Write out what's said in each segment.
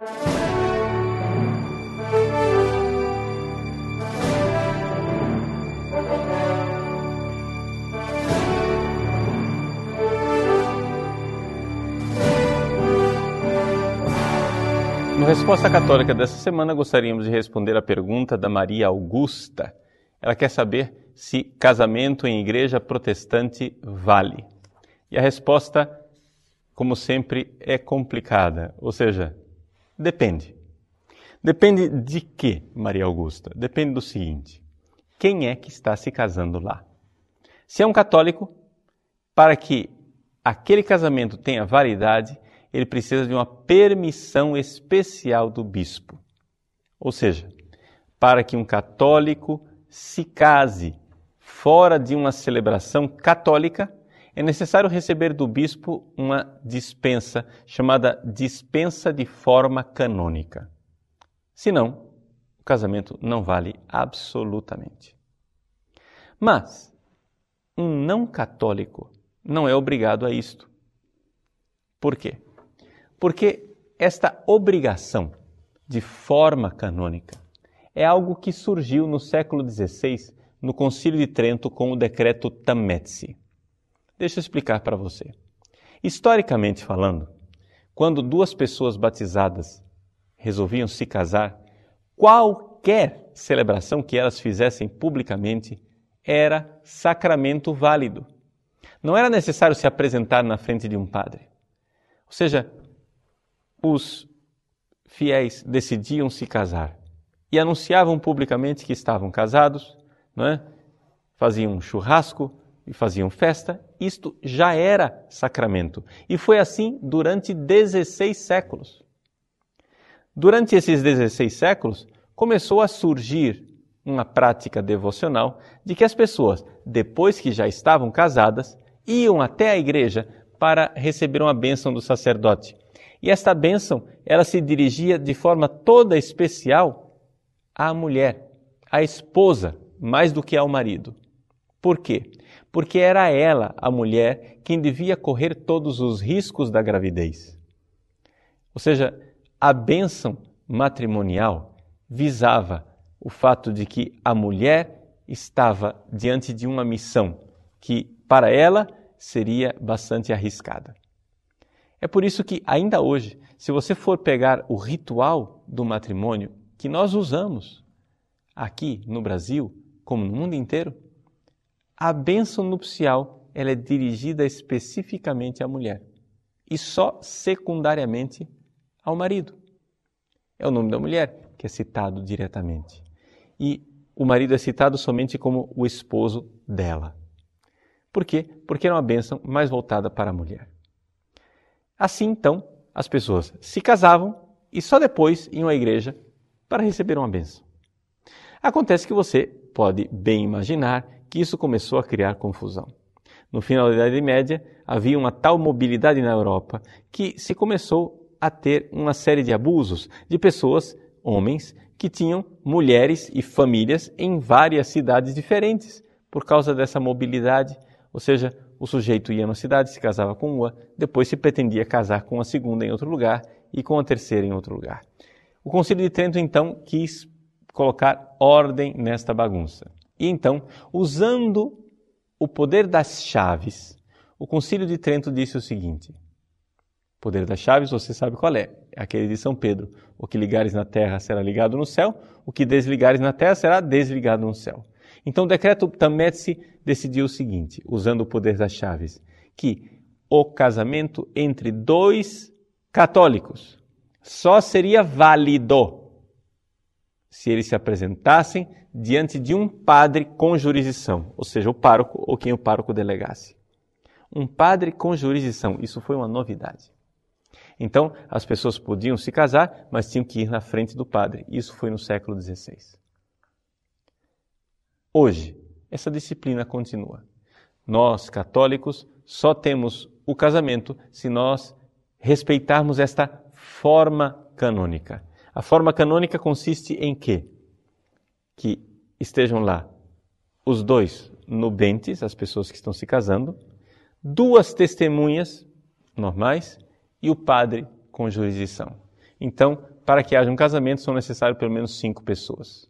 No Resposta Católica dessa semana, gostaríamos de responder a pergunta da Maria Augusta. Ela quer saber se casamento em igreja protestante vale. E a resposta, como sempre, é complicada, ou seja, depende. Depende de quê, Maria Augusta? Depende do seguinte: quem é que está se casando lá? Se é um católico, para que aquele casamento tenha validade, ele precisa de uma permissão especial do bispo. Ou seja, para que um católico se case fora de uma celebração católica, é necessário receber do bispo uma dispensa chamada dispensa de forma canônica. Senão, o casamento não vale absolutamente. Mas um não católico não é obrigado a isto. Por quê? Porque esta obrigação de forma canônica é algo que surgiu no século XVI no Concílio de Trento com o decreto Tametsi. Deixa eu explicar para você. Historicamente falando, quando duas pessoas batizadas resolviam se casar, qualquer celebração que elas fizessem publicamente era sacramento válido. Não era necessário se apresentar na frente de um padre. Ou seja, os fiéis decidiam se casar e anunciavam publicamente que estavam casados, não é? faziam um churrasco e faziam festa, isto já era sacramento. E foi assim durante 16 séculos. Durante esses 16 séculos, começou a surgir uma prática devocional de que as pessoas, depois que já estavam casadas, iam até a igreja para receber uma bênção do sacerdote. E esta bênção, ela se dirigia de forma toda especial à mulher, à esposa, mais do que ao marido. Por quê? Porque era ela, a mulher, quem devia correr todos os riscos da gravidez. Ou seja, a bênção matrimonial visava o fato de que a mulher estava diante de uma missão que, para ela, seria bastante arriscada. É por isso que, ainda hoje, se você for pegar o ritual do matrimônio que nós usamos aqui no Brasil, como no mundo inteiro, a bênção nupcial ela é dirigida especificamente à mulher e só secundariamente ao marido. É o nome da mulher que é citado diretamente. E o marido é citado somente como o esposo dela. Por quê? Porque é uma bênção mais voltada para a mulher. Assim, então, as pessoas se casavam e só depois iam à igreja para receber uma bênção. Acontece que você pode bem imaginar que isso começou a criar confusão. No final da Idade Média, havia uma tal mobilidade na Europa que se começou a ter uma série de abusos de pessoas, homens, que tinham mulheres e famílias em várias cidades diferentes por causa dessa mobilidade, ou seja, o sujeito ia na cidade, se casava com uma, depois se pretendia casar com a segunda em outro lugar e com a terceira em outro lugar. O Concílio de Trento então quis colocar ordem nesta bagunça. E então, usando o poder das chaves, o Concílio de Trento disse o seguinte: o poder das chaves, você sabe qual é? É aquele de São Pedro. O que ligares na terra será ligado no céu, o que desligares na terra será desligado no céu. Então o decreto Tametsi decidiu o seguinte, usando o poder das chaves, que o casamento entre dois católicos só seria válido se eles se apresentassem diante de um padre com jurisdição, ou seja, o pároco ou quem o pároco delegasse. Um padre com jurisdição, isso foi uma novidade. Então, as pessoas podiam se casar, mas tinham que ir na frente do padre. Isso foi no século XVI. Hoje, essa disciplina continua. Nós, católicos, só temos o casamento se nós respeitarmos esta forma canônica. A forma canônica consiste em quê? Que estejam lá os dois nubentes, as pessoas que estão se casando, duas testemunhas normais e o padre com jurisdição. Então, para que haja um casamento, são necessárias pelo menos cinco pessoas.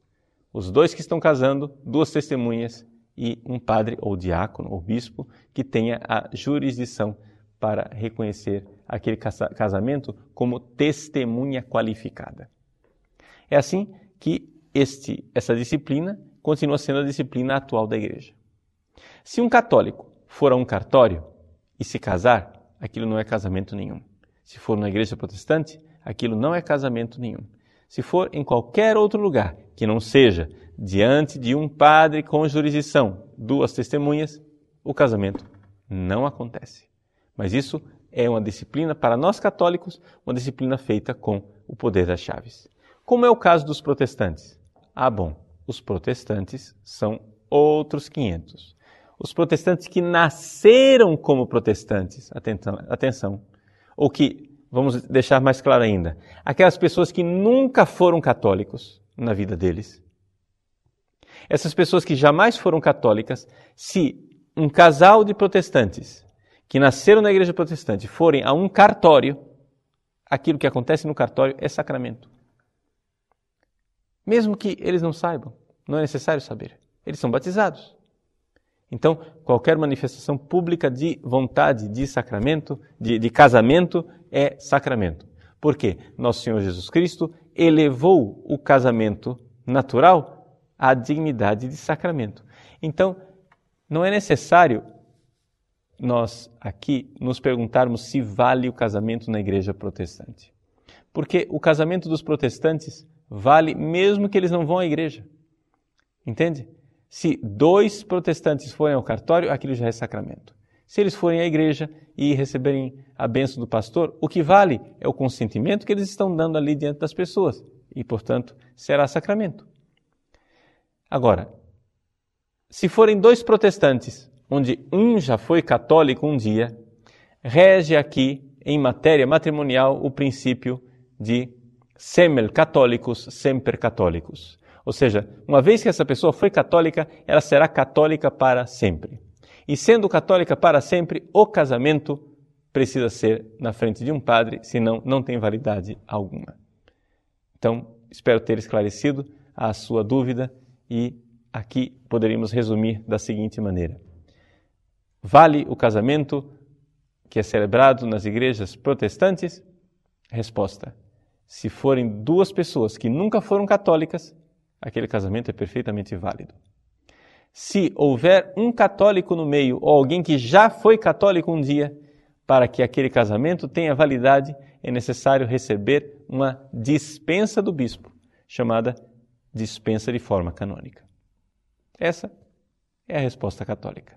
Os dois que estão casando, duas testemunhas e um padre ou diácono ou bispo que tenha a jurisdição para reconhecer aquele casamento como testemunha qualificada. É assim que este, essa disciplina continua sendo a disciplina atual da igreja. Se um católico for a um cartório e se casar, aquilo não é casamento nenhum. Se for na igreja protestante, aquilo não é casamento nenhum. Se for em qualquer outro lugar que não seja diante de um padre com jurisdição, duas testemunhas, o casamento não acontece. Mas isso é uma disciplina para nós católicos, uma disciplina feita com o poder das chaves. Como é o caso dos protestantes? Ah, bom, os protestantes são outros 500. Os protestantes que nasceram como protestantes, atenção, atenção, ou que vamos deixar mais claro ainda, aquelas pessoas que nunca foram católicos na vida deles. Essas pessoas que jamais foram católicas, se um casal de protestantes que nasceram na igreja protestante forem a um cartório, aquilo que acontece no cartório é sacramento. Mesmo que eles não saibam, não é necessário saber. Eles são batizados. Então, qualquer manifestação pública de vontade de sacramento, de, de casamento, é sacramento. Por quê? Nosso Senhor Jesus Cristo elevou o casamento natural à dignidade de sacramento. Então, não é necessário nós aqui nos perguntarmos se vale o casamento na igreja protestante. Porque o casamento dos protestantes vale mesmo que eles não vão à igreja. Entende? Se dois protestantes forem ao cartório, aquilo já é sacramento. Se eles forem à igreja e receberem a bênção do pastor, o que vale é o consentimento que eles estão dando ali diante das pessoas. E, portanto, será sacramento. Agora, se forem dois protestantes, onde um já foi católico um dia, rege aqui, em matéria matrimonial, o princípio de semel católicos, semper católicos. Ou seja, uma vez que essa pessoa foi católica, ela será católica para sempre. E sendo católica para sempre, o casamento precisa ser na frente de um padre, senão não tem validade alguma. Então, espero ter esclarecido a sua dúvida e aqui poderíamos resumir da seguinte maneira: Vale o casamento que é celebrado nas igrejas protestantes? Resposta: Se forem duas pessoas que nunca foram católicas, aquele casamento é perfeitamente válido. Se houver um católico no meio ou alguém que já foi católico um dia, para que aquele casamento tenha validade, é necessário receber uma dispensa do bispo, chamada dispensa de forma canônica. Essa é a resposta católica.